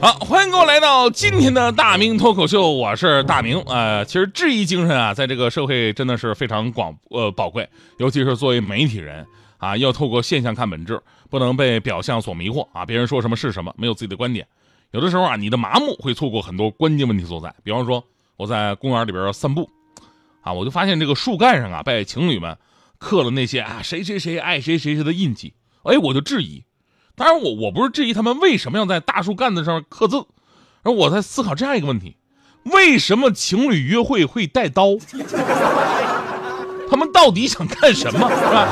好，欢迎各位来到今天的大明脱口秀，我是大明。呃，其实质疑精神啊，在这个社会真的是非常广呃宝贵，尤其是作为媒体人。啊，要透过现象看本质，不能被表象所迷惑啊！别人说什么是什么，没有自己的观点。有的时候啊，你的麻木会错过很多关键问题所在。比方说，我在公园里边散步，啊，我就发现这个树干上啊，被情侣们刻了那些啊谁谁谁爱谁谁谁的印记。哎，我就质疑，当然我我不是质疑他们为什么要在大树干子上刻字，而我在思考这样一个问题：为什么情侣约会会带刀？他们到底想干什么？是吧？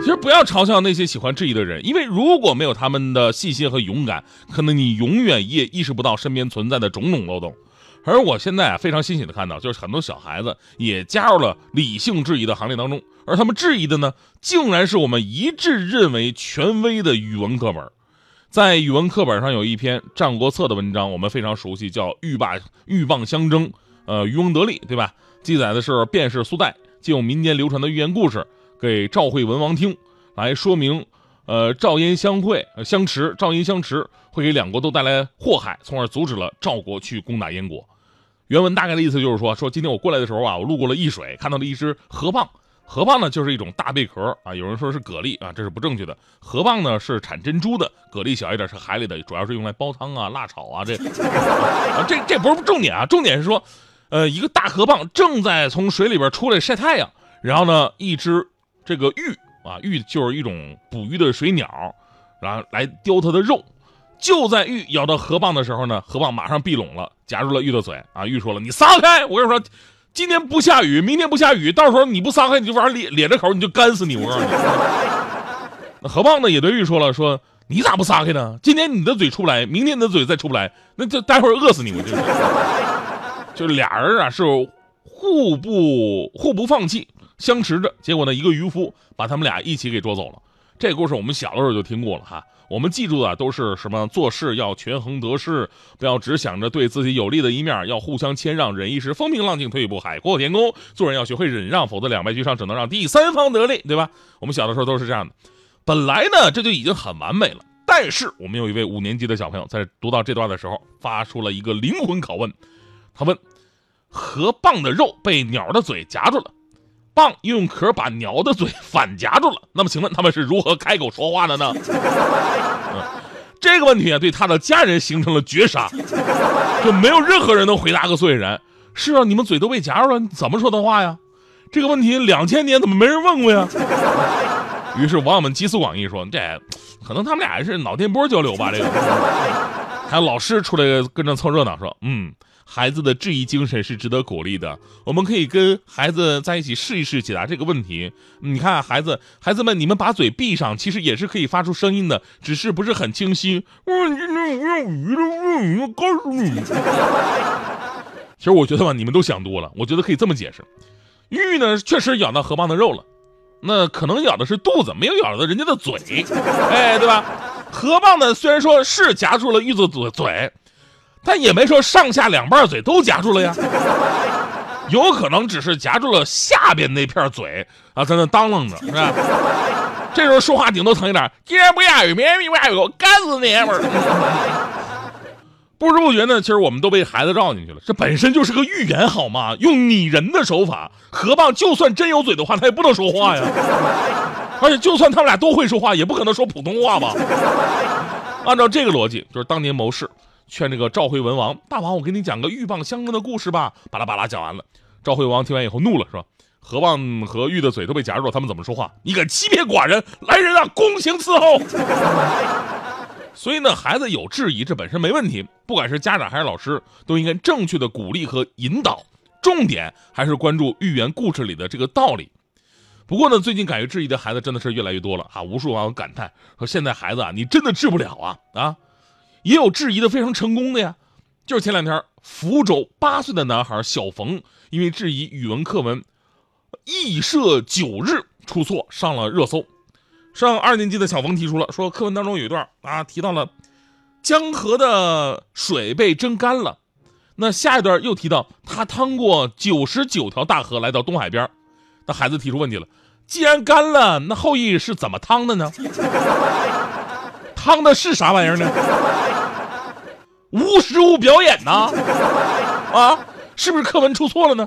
其实不要嘲笑那些喜欢质疑的人，因为如果没有他们的细心和勇敢，可能你永远也意识不到身边存在的种种漏洞。而我现在啊，非常欣喜的看到，就是很多小孩子也加入了理性质疑的行列当中，而他们质疑的呢，竟然是我们一致认为权威的语文课本。在语文课本上有一篇《战国策》的文章，我们非常熟悉，叫“鹬蚌鹬蚌相争，呃，渔翁得利”，对吧？记载的是卞氏苏代，借用民间流传的寓言故事。给赵惠文王听，来说明，呃，赵燕相会、相持，赵燕相持会给两国都带来祸害，从而阻止了赵国去攻打燕国。原文大概的意思就是说，说今天我过来的时候啊，我路过了易水，看到了一只河蚌。河蚌呢，就是一种大贝壳啊，有人说是蛤蜊啊，这是不正确的。河蚌呢是产珍珠的，蛤蜊小一点，是海里的，主要是用来煲汤啊、辣炒啊。这，这这不是重点啊，重点是说，呃，一个大河蚌正在从水里边出来晒太阳，然后呢，一只。这个玉啊，玉就是一种捕鱼的水鸟，然后来叼它的肉。就在玉咬到河蚌的时候呢，河蚌马上闭拢了，夹住了玉的嘴啊。玉说了：“你撒开！我跟你说，今天不下雨，明天不下雨，到时候你不撒开，你就玩咧咧着口，你就干死你！我告诉你。那河蚌呢也对玉说了：说你咋不撒开呢？今天你的嘴出不来，明天你的嘴再出不来，那就待会儿饿死你！我就 就俩人啊是互不互不放弃。”相持着，结果呢，一个渔夫把他们俩一起给捉走了。这故事我们小的时候就听过了哈。我们记住的都是什么？做事要权衡得失，不要只想着对自己有利的一面，要互相谦让，忍一时风平浪静，退一步海阔天空。做人要学会忍让，否则两败俱伤，只能让第三方得利，对吧？我们小的时候都是这样的。本来呢，这就已经很完美了。但是我们有一位五年级的小朋友在读到这段的时候，发出了一个灵魂拷问。他问：河蚌的肉被鸟的嘴夹住了。蚌用壳把鸟的嘴 反夹住了，那么请问他们是如何开口说话的呢？这个问题啊，对他的家人形成了绝杀，就没有任何人能回答个所以然。是啊，你们嘴都被夹住了，怎么说的话呀？这个问题两千年怎么没人问过呀？于是网友们集思广益说，这可能他们俩是脑电波交流吧？这个，还有老师出来跟着凑热闹说，嗯。孩子的质疑精神是值得鼓励的，我们可以跟孩子在一起试一试解答这个问题。你看，孩子，孩子们，你们把嘴闭上，其实也是可以发出声音的，只是不是很清晰。我今天我要鱼了，我告诉你。其实我觉得吧，你们都想多了。我觉得可以这么解释：玉呢，确实咬到河蚌的肉了，那可能咬的是肚子，没有咬到人家的嘴，哎，对吧？河蚌呢，虽然说是夹住了玉子嘴嘴。但也没说上下两半嘴都夹住了呀，有可能只是夹住了下边那片嘴啊，在那当啷着，是吧？这时候说话顶多疼一点，今天不下雨，明天不下雨，我干死你！不知不觉呢，其实我们都被孩子绕进去了。这本身就是个预言，好吗？用拟人的手法，河蚌就算真有嘴的话，他也不能说话呀。而且就算他们俩都会说话，也不可能说普通话吧？按照这个逻辑，就是当年谋士。劝这个赵惠文王，大王，我给你讲个鹬蚌相争的故事吧。巴拉巴拉讲完了，赵惠王听完以后怒了，说：“河蚌和玉的嘴都被夹住了，他们怎么说话？你敢欺骗寡人！来人啊，宫刑伺候！” 所以呢，孩子有质疑，这本身没问题。不管是家长还是老师，都应该正确的鼓励和引导。重点还是关注寓言故事里的这个道理。不过呢，最近敢于质疑的孩子真的是越来越多了啊！无数网友感叹说：“现在孩子啊，你真的治不了啊啊！”也有质疑的非常成功的呀，就是前两天福州八岁的男孩小冯，因为质疑语文课文“羿射九日”出错上了热搜。上二年级的小冯提出了说，课文当中有一段啊提到了江河的水被蒸干了。那下一段又提到他趟过九十九条大河来到东海边那孩子提出问题了：既然干了，那后羿是怎么汤的呢？汤的是啥玩意儿呢？无实物表演呢？啊，是不是课文出错了呢？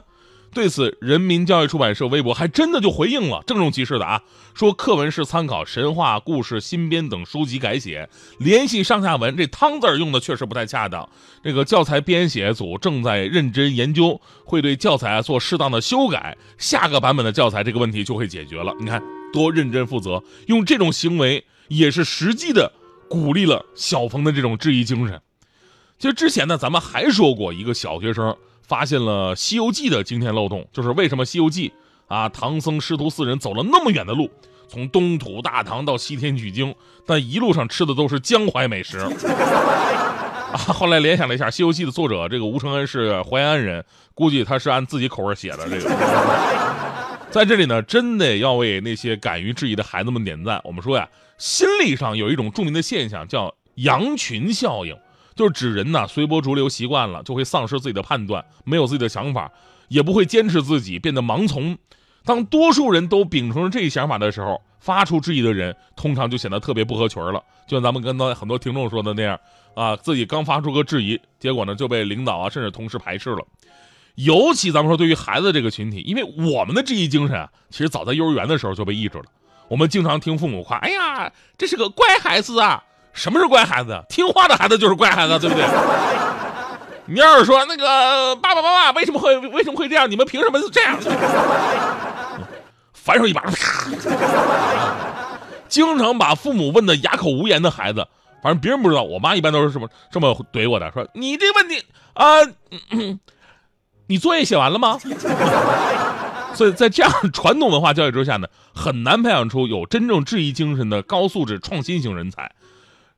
对此，人民教育出版社微博还真的就回应了，郑重其事的啊，说课文是参考神话故事新编等书籍改写，联系上下文，这汤字用的确实不太恰当。这个教材编写组正在认真研究，会对教材做适当的修改，下个版本的教材这个问题就会解决了。你看多认真负责，用这种行为也是实际的鼓励了小冯的这种质疑精神。其实之前呢，咱们还说过一个小学生。发现了《西游记》的惊天漏洞，就是为什么《西游记》啊，唐僧师徒四人走了那么远的路，从东土大唐到西天取经，但一路上吃的都是江淮美食。啊，后来联想了一下，《西游记》的作者这个吴承恩是淮安人，估计他是按自己口味写的。这个，在这里呢，真的要为那些敢于质疑的孩子们点赞。我们说呀，心理上有一种著名的现象叫羊群效应。就是指人呢随波逐流习惯了，就会丧失自己的判断，没有自己的想法，也不会坚持自己，变得盲从。当多数人都秉承着这一想法的时候，发出质疑的人通常就显得特别不合群了。就像咱们跟到很多听众说的那样啊，自己刚发出个质疑，结果呢就被领导啊甚至同事排斥了。尤其咱们说对于孩子这个群体，因为我们的质疑精神啊，其实早在幼儿园的时候就被抑制了。我们经常听父母夸：“哎呀，这是个乖孩子啊。”什么是乖孩子？听话的孩子就是乖孩子，对不对？你要是说那个爸爸妈妈为什么会为什么会这样？你们凭什么是这样？反手一巴掌，经常把父母问的哑口无言的孩子，反正别人不知道，我妈一般都是这么这么怼我的，说你这问题啊，你作业写完了吗？所以在这样传统文化教育之下呢，很难培养出有真正质疑精神的高素质创新型人才。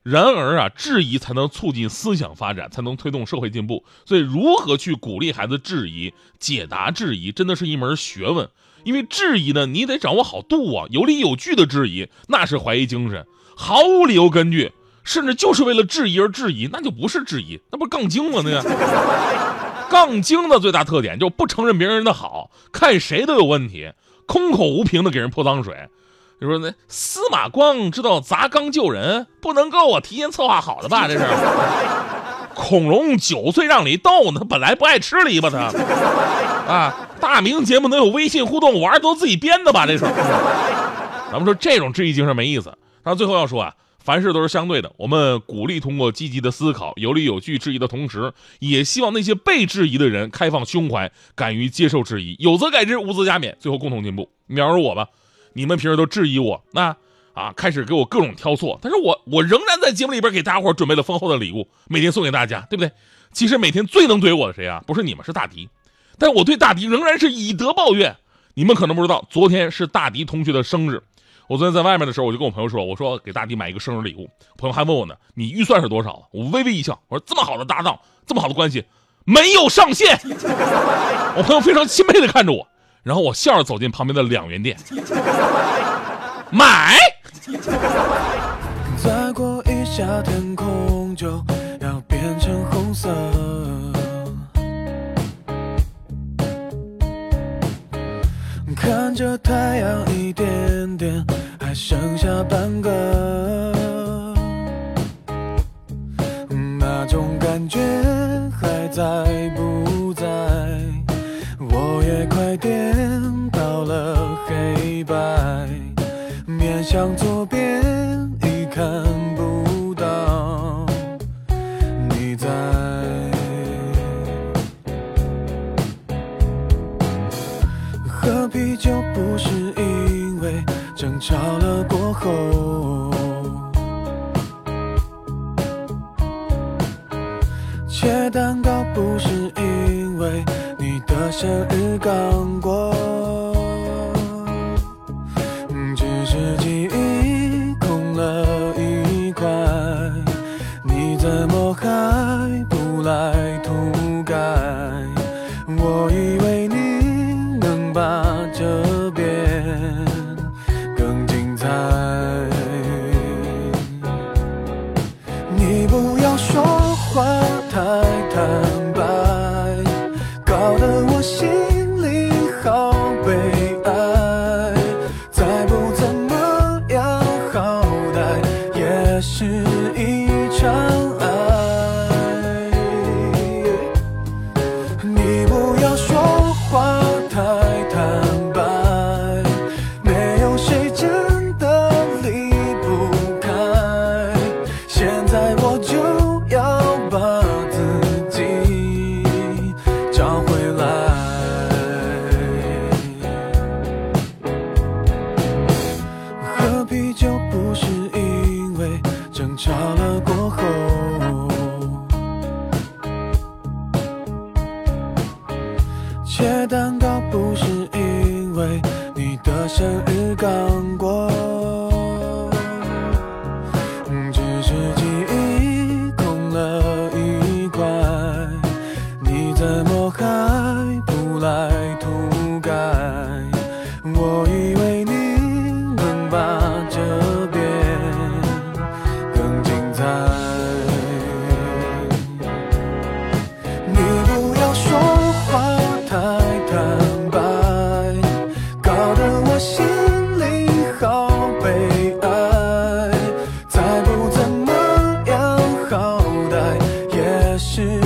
然而啊，质疑才能促进思想发展，才能推动社会进步。所以，如何去鼓励孩子质疑、解答质疑，真的是一门学问。因为质疑呢，你得掌握好度啊，有理有据的质疑，那是怀疑精神；毫无理由根据，甚至就是为了质疑而质疑，那就不是质疑，那不是杠精吗？那个杠精的最大特点就不承认别人的好，看谁都有问题，空口无凭的给人泼脏水。你说那司马光知道砸缸救人，不能够啊，提前策划好的吧？这是。孔融九岁让梨斗呢，本来不爱吃梨吧他。啊，大明节目能有微信互动，玩都自己编的吧？这是。咱们说这种质疑精神没意思。那最后要说啊，凡事都是相对的。我们鼓励通过积极的思考，有理有据质疑的同时，也希望那些被质疑的人开放胸怀，敢于接受质疑，有则改之，无则加勉，最后共同进步。瞄着我吧。你们平时都质疑我，那啊开始给我各种挑错，但是我我仍然在节目里边给大家伙准备了丰厚的礼物，每天送给大家，对不对？其实每天最能怼我的谁啊？不是你们，是大迪。但我对大迪仍然是以德报怨。你们可能不知道，昨天是大迪同学的生日。我昨天在外面的时候，我就跟我朋友说，我说给大迪买一个生日礼物。朋友还问我呢，你预算是多少？我微微一笑，我说这么好的搭档，这么好的关系，没有上限。我朋友非常钦佩的看着我。然后我笑着走进旁边的两元店，买。再过一下天空就要变成红色，看着太阳一点点还剩下半个，那种感觉还在不切蛋糕不是这是